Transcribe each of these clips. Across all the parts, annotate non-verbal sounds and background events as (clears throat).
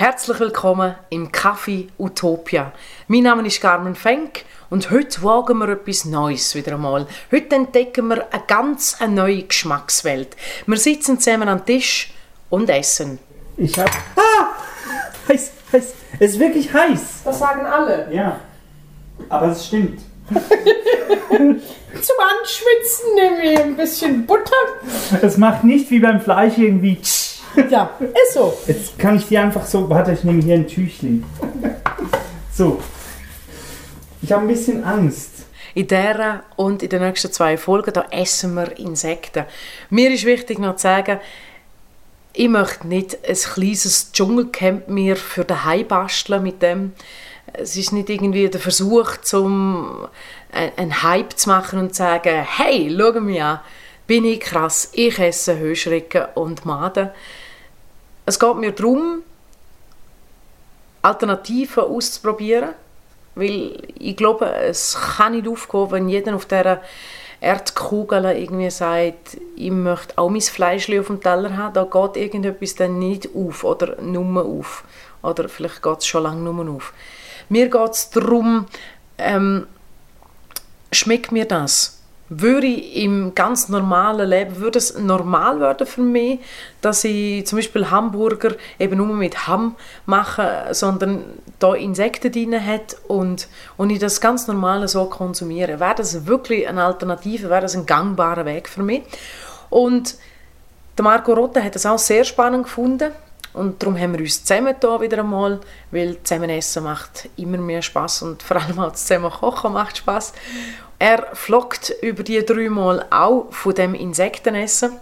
Herzlich willkommen im Café Utopia. Mein Name ist Carmen Fenk und heute wagen wir etwas Neues wieder einmal. Heute entdecken wir eine ganz neue Geschmackswelt. Wir sitzen zusammen am Tisch und essen. Ich hab. Ah! Heiß, heiß. Es ist wirklich heiß. Das sagen alle. Ja. Aber es stimmt. Zum Anschwitzen nehmen wir ein bisschen Butter. Es macht nicht wie beim Fleisch irgendwie. Ja, ist so. Jetzt kann ich die einfach so. Warte, ich nehme hier ein Tüchlein. So. Ich habe ein bisschen Angst. In dieser und in den nächsten zwei Folgen da essen wir Insekten. Mir ist wichtig noch zu sagen, ich möchte nicht ein kleines Dschungelcamp mir für daheim basteln mit dem. Es ist nicht irgendwie der Versuch, zum einen Hype zu machen und zu sagen, hey, schau mich an, bin ich krass, ich esse Heuschrecken und Maden. Es geht mir darum, Alternativen auszuprobieren, weil ich glaube, es kann nicht aufgehen, wenn jeder auf dieser Erdkugel irgendwie sagt, ich möchte auch mein Fleisch auf dem Teller haben, da geht irgendetwas dann nicht auf oder nur auf. Oder vielleicht geht es schon lange nur auf. Mir geht es darum, ähm, schmeckt mir das? Würde ich im ganz normalen Leben, würde es normal werden für mich, dass ich zum Beispiel Hamburger eben nur mit Ham mache, sondern da Insekten drin hat und, und ich das ganz normal so konsumiere? Wäre das wirklich eine Alternative, wäre das ein gangbarer Weg für mich? Und der Marco Rotta hat das auch sehr spannend gefunden und darum haben wir uns zusammen da wieder einmal, weil zusammen essen macht immer mehr Spaß und vor allem auch zusammen kochen macht Spaß. Er flockt über die drei Mal auch von dem Insektenessen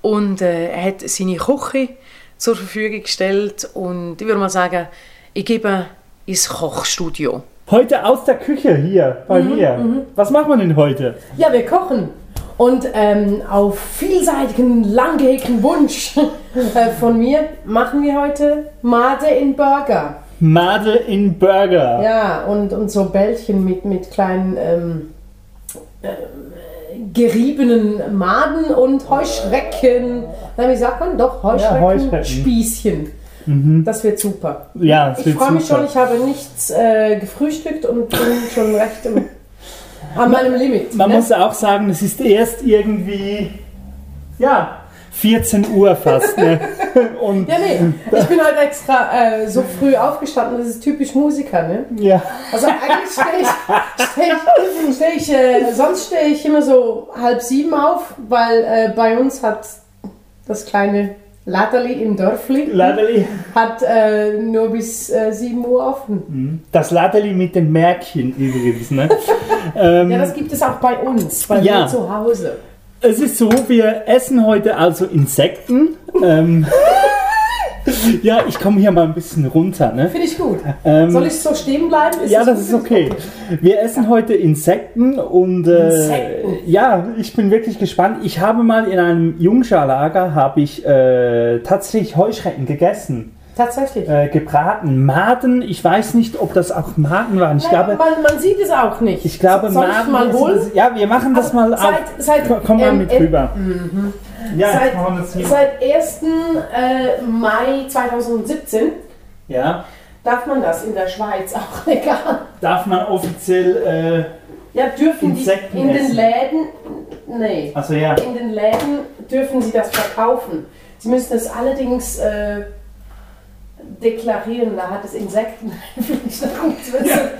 und äh, er hat seine Küche zur Verfügung gestellt und ich würde mal sagen, ich gebe ins Kochstudio. Heute aus der Küche hier bei Mhm, mir. Was machen wir denn heute? Ja, wir kochen. Und ähm, auf vielseitigen, langgehegten Wunsch (laughs) äh, von mir machen wir heute Made in Burger. Made in Burger. Ja, und, und so Bällchen mit, mit kleinen ähm, ähm, geriebenen Maden und Heuschrecken. Na, wie sagt man? Doch, Heuschrecken, Heuschrecken. Spießchen. Das wird super. Ja, es Ich freue mich schon, ich habe nichts äh, gefrühstückt und bin schon recht im, an meinem Limit. Man ne? muss auch sagen, es ist erst irgendwie, ja, 14 Uhr fast. Ne? (laughs) Und Ja, nee, ich bin heute extra äh, so früh aufgestanden, das ist typisch Musiker, ne? ja. Also eigentlich stehe ich, steh ich, steh ich (laughs) äh, sonst stehe ich immer so halb sieben auf, weil äh, bei uns hat das kleine Latterli im Dörfli Ladeli, hat äh, nur bis äh, 7 Uhr offen. das Ladeli mit den Märkchen übrigens. Ne? (laughs) ähm, Ja, das gibt es auch bei uns, bei Ja. mir zu Hause. Es ist so, wir essen heute also Insekten. ähm, (laughs) ja, ich komme hier mal ein bisschen runter. Ne? Finde ich gut. Ähm, Soll ich so stehen bleiben? Ist ja, das gut? ist okay. Wir essen heute Insekten und äh, Insekten. ja, ich bin wirklich gespannt. Ich habe mal in einem Jungscharlager habe ich äh, tatsächlich Heuschrecken gegessen, Tatsächlich. äh, gebraten, Maden. Ich weiß nicht, ob das auch Maden waren. Ich Nein, glaube, man, man sieht es auch nicht. ich glaube Soll ich Maden. mal holen? Ja, wir machen das Also, mal. seit- auf. seit- Komm- Komm mal ähm, mit ähm, rüber. Ja, Seit, jetzt machen wir das hier. seit 1. Äh, Mai 2017 Ja, darf man das in der Schweiz auch (laughs) legal. darf man offiziell. Ja, dürfen Insekten die in essen. den Läden, nee, Äh, also ja. in den Läden dürfen sie das verkaufen. Sie müssen es allerdings äh, deklarieren, da hat es Insekten. (laughs) Wissen.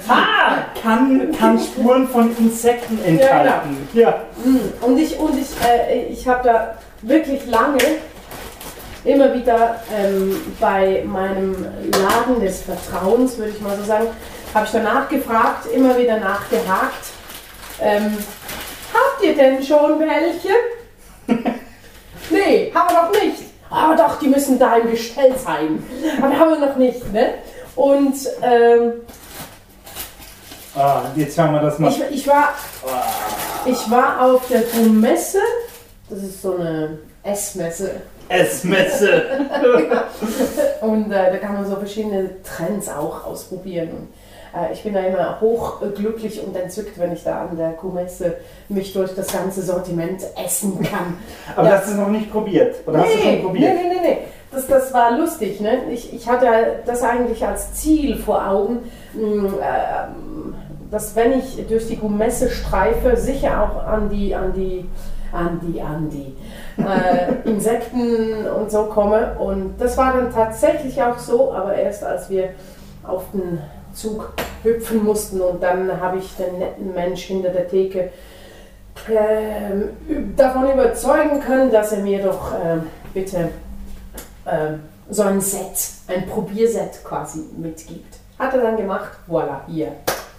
Ah, kann, kann Spuren von Insekten enthalten. Ja. Und ich, und ich, äh, ich habe da wirklich lange immer wieder ähm, bei meinem Laden des Vertrauens, würde ich mal so sagen, habe ich danach gefragt, immer wieder nachgehakt. Ähm, habt ihr denn schon welche? (laughs) nee, haben wir noch nicht. Aber doch, die müssen da im Gestell sein. Aber haben wir noch nicht, ne? Und ähm, Ah, jetzt schauen wir das mal. ich, ich, war, ich war auf der Messe, das ist so eine Essmesse, Essmesse. (laughs) und äh, da kann man so verschiedene Trends auch ausprobieren. Und, ich bin da immer hochglücklich und entzückt, wenn ich da an der Kuhmesse mich durch das ganze Sortiment essen kann. (laughs) Aber Ja. das ist noch nicht probiert. Oder hast du schon probiert? Nee, nee, nee, nee. das, das war lustig. Ne? Ich, ich hatte das eigentlich als Ziel vor Augen, mh, äh, dass wenn ich durch die Messe streife, sicher auch an die, an die, an die, an die äh, (laughs) Insekten und so komme. Und das war dann tatsächlich auch so, aber erst als wir auf den Zug hüpfen mussten und dann habe ich den netten Mensch hinter der Theke äh, davon überzeugen können, dass er mir doch äh, bitte äh, so ein Set, ein Probierset quasi mitgibt. Hat er dann gemacht, voilà, hier.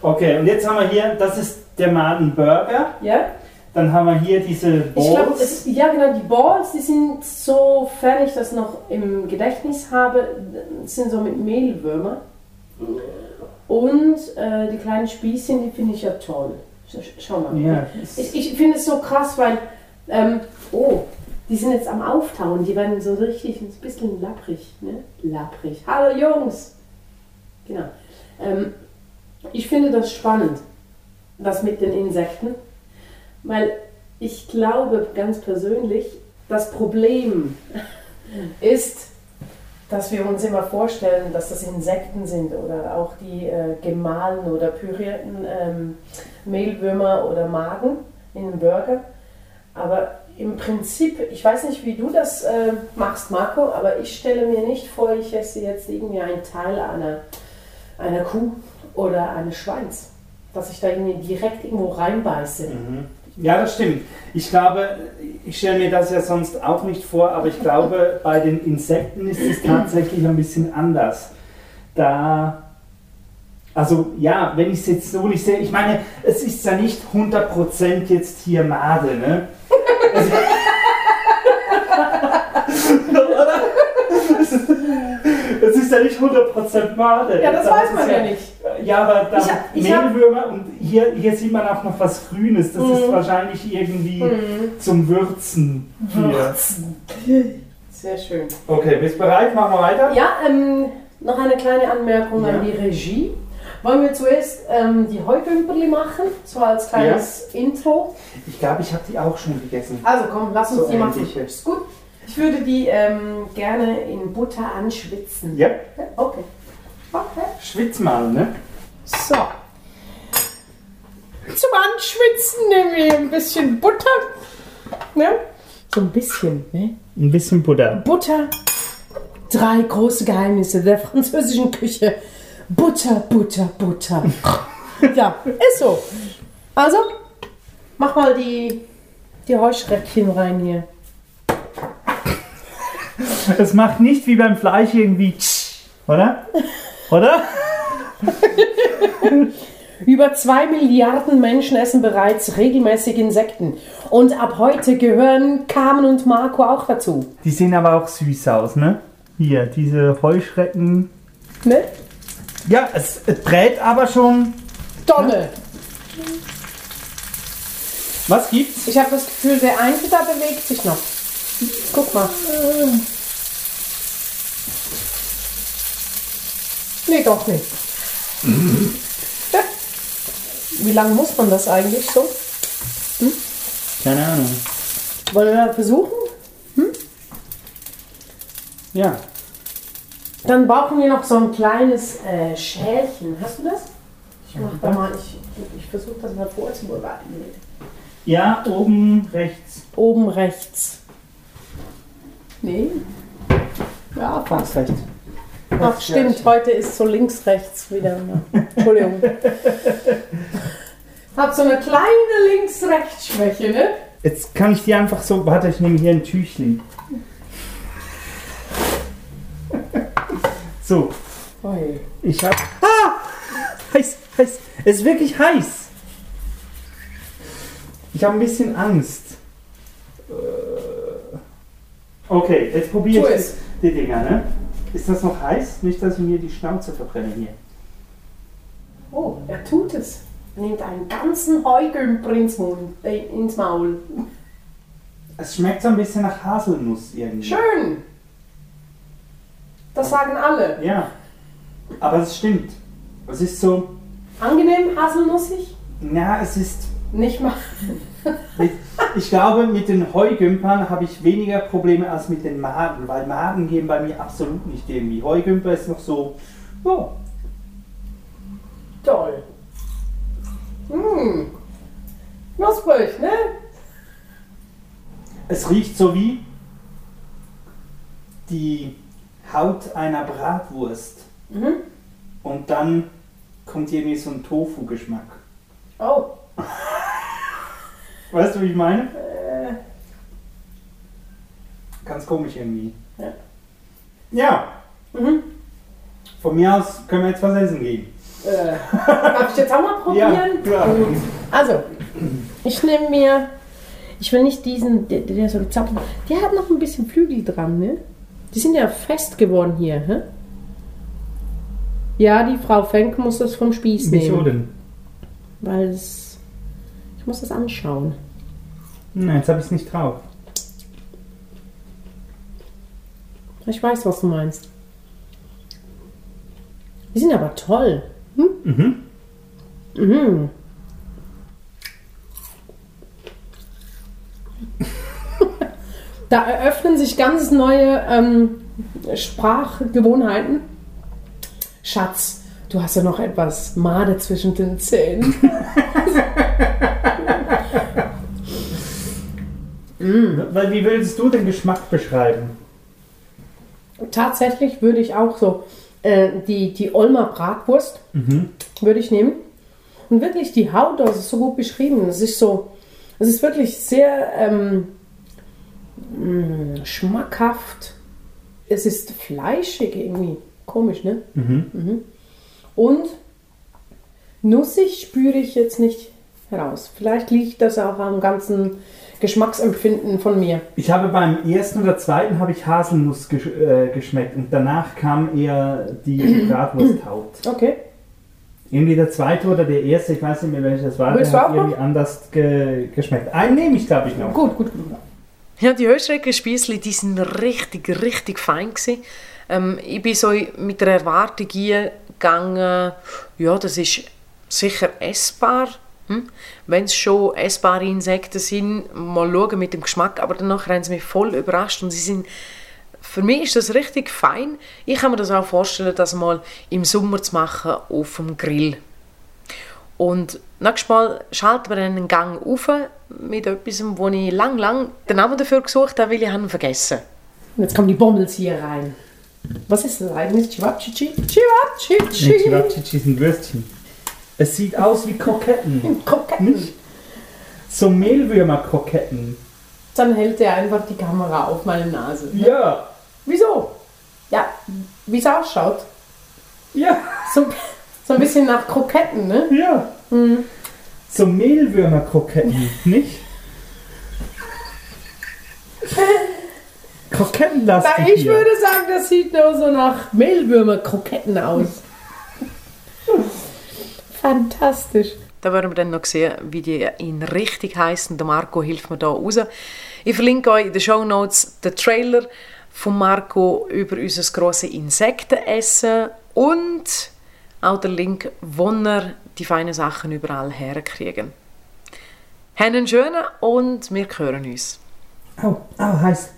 Okay, und jetzt haben wir hier, das ist der Maden Burger. Ja? Dann haben wir hier diese Balls. Ich glaube, ja genau, die Balls, die sind, sofern ich das noch im Gedächtnis habe, sind so mit Mehlwürmer. Und äh, die kleinen Spießchen, die finde ich ja toll. Schau mal. Ja, ich ich finde es so krass, weil, ähm, oh, die sind jetzt am Auftauen. Die werden so richtig ein bisschen lapprig. Ne? Lapprig. Hallo Jungs! Genau. Ähm, ich finde das spannend, das mit den Insekten, weil ich glaube ganz persönlich, das Problem (laughs) ist, dass wir uns immer vorstellen, dass das Insekten sind oder auch die äh, gemahlenen oder pürierten ähm, Mehlwürmer oder Magen in einem Burger. Aber im Prinzip, ich weiß nicht, wie du das äh, machst, Marco, aber ich stelle mir nicht vor, ich esse jetzt irgendwie einen Teil einer, einer Kuh oder eines Schweins, dass ich da irgendwie direkt irgendwo reinbeiße. Mhm. Ja, das stimmt. Ich glaube, ich stelle mir das ja sonst auch nicht vor, aber ich glaube, bei den Insekten ist es tatsächlich ein bisschen anders. Da, also ja, wenn ich es jetzt so nicht sehe, ich meine, es ist ja nicht 100% jetzt hier Made, ne? Also, (laughs) (laughs) ist ja nicht 100% Made. Ja, das, weiß man ja, ja, nicht. Ja, aber da ich, ich Mehlwürmer und hier, hier sieht man auch noch was Grünes. Das mhm. ist wahrscheinlich irgendwie mhm. zum Würzen. Würzen. Sehr schön. Okay, bist du bereit? Machen wir weiter? Ja, ähm, noch eine kleine Anmerkung ja. an die Regie. Wollen wir zuerst ähm, die Heugümperli machen, so als kleines ja. Intro? Ich glaube, ich habe die auch schon gegessen. Also komm, lass uns so die machen. Ist gut. Ich würde die ähm, gerne in Butter anschwitzen. Ja. Okay. Okay. Schwitz mal, ne? So. Zum Anschwitzen nehmen wir ein bisschen Butter. Ne? So ein bisschen, ne? Ein bisschen Butter. Butter. Drei große Geheimnisse der französischen Küche. Butter, Butter, Butter. (laughs) ja, ist so. Also, mach mal die, die Heuschreckchen rein hier. Es macht nicht wie beim Fleisch irgendwie, oder? Oder? Über zwei Milliarden Menschen essen bereits regelmäßig Insekten. Und ab heute gehören Carmen und Marco auch dazu. Die sehen aber auch süß aus, ne? Hier, diese Heuschrecken. Ne? Ja, es, es brät aber schon. Donne! Ne? Was gibt's? Ich habe das Gefühl, der eine da bewegt sich noch. Guck mal. Nee, doch nicht. Wie lange muss man das eigentlich so? Hm? Keine Ahnung. Wollen wir versuchen? Hm? Ja. Dann brauchen wir noch so ein kleines äh, Schälchen. Hast du das? Ich mach da mal, ich, ich versuche das mal vorzubereiten. Ja, oben rechts. Oben rechts. Nee. Ja, fast rechts. Ach stimmt, heute ist so links, rechts wieder. Entschuldigung. (laughs) Hat so eine kleine Links-Rechts-Schwäche, ne? Jetzt kann ich die einfach so. Warte, ich nehme hier ein Tüchchen. (laughs) So. Ich hab. Ah! Heiß, heiß. Es ist wirklich heiß. Ich habe ein bisschen Angst. Äh. Okay, jetzt probiere ich die Dinger, ne? Ist das noch heiß? Nicht, dass ich mir die Schnauze verbrenne hier. Oh, er tut es. Er nimmt einen ganzen Heugümper ins, äh, ins Maul. Es schmeckt so ein bisschen nach Haselnuss irgendwie. Schön! Das sagen alle. Ja, aber es stimmt. Es ist so. Angenehm haselnussig? Ja, es ist. Nicht mal. Ich glaube, mit den Heugümpern habe ich weniger Probleme als mit den Maden, weil Maden gehen bei mir absolut nicht irgendwie. Heugümper ist noch so, ja, Toll. Mmh. Knusprig, ne? es riecht so wie die Haut einer Bratwurst. Mhm. Und dann kommt irgendwie so ein Tofu-Geschmack. Oh. Weißt du, wie ich meine? Äh, Ganz komisch irgendwie. Ja. Ja, mhm. von mir aus können wir jetzt was essen gehen. Äh, darf ich jetzt auch mal (laughs) probieren? Ja, klar. Gut. Also, ich nehme mir. Ich will nicht diesen, der, der so gezapft Der hat noch ein bisschen Flügel dran, ne? Die sind ja fest geworden hier, hä? Ja, die Frau Fenk muss das vom Spieß Wieso nehmen. denn? Weil es. Ich muss das anschauen. Nein, jetzt habe ich es nicht drauf. Ich weiß, was du meinst. Die sind aber toll. Hm? Mhm. Mhm. (laughs) da eröffnen sich ganz neue ähm, Sprachgewohnheiten. Schatz, du hast ja noch etwas Made zwischen den Zähnen. (laughs) Weil, wie würdest du den Geschmack beschreiben? Tatsächlich würde ich auch so äh, die, die Olmer Bratwurst würde ich nehmen. Und wirklich die Haut, das ist so gut beschrieben. Es ist so, es ist wirklich sehr ähm, mh, schmackhaft. Es ist fleischig irgendwie. Komisch, ne? Mhm. Und nussig spüre ich jetzt nicht heraus. Vielleicht liegt das auch am ganzen Geschmacksempfinden von mir. Ich habe beim ersten oder zweiten habe ich Haselnuss gesch äh, geschmeckt und danach kam eher die (clears throat) Bratwursthaut. Okay. Irgendwie der zweite oder der erste, ich weiß nicht mehr welches war, Willst der hat auch noch? irgendwie anders ge geschmeckt. Einen nehme ich, glaube ich, noch. Gut, gut, gut. Ja, die Heuschreckenspießli, die sind richtig, richtig fein gewesen. Ähm, ich bin so mit der Erwartung gegangen, ja, das ist sicher essbar. Hm? Wenn es schon essbare Insekten sind, mal schauen mit dem Geschmack, aber danach haben sie mich voll überrascht und sie sind für mich ist das richtig fein. Ich kann mir das auch vorstellen, das mal im Sommer zu machen auf dem Grill. Und nächstes Mal schalten wir einen Gang auf mit etwas, wo ich lang, lang den Namen dafür gesucht habe, weil ich ihn vergessen habe. Und jetzt kommen die Bommels hier rein. Was ist das eigentlich? Chivapchichi? Nee, Chivapchichi! Chivapchichi sind Würstchen. Es sieht aus wie Kroketten. Kroketten. So Mehlwürmer-Kroketten. Dann hält er einfach die Kamera auf meine Nase. Ja. Wieso? Ja, wie es ausschaut. Ja. So, so ein bisschen nach Kroketten, ne? Ja. So Mehlwürmer-Kroketten, nicht? Krokettenlastig Na, ich hier. würde sagen, das sieht nur so nach Mehlwürmer-Kroketten aus. Fantastisch. Da werden wir dann noch sehen, wie die ihn richtig heißen. Der Marco hilft mir da raus. Ich verlinke euch in den Show Notes den Trailer von Marco über unser grosses Insektenessen und auch den Link, wo ihr die feinen Sachen überall herkriegen. Haben einen schönen und wir hören uns. Au, au, heiß.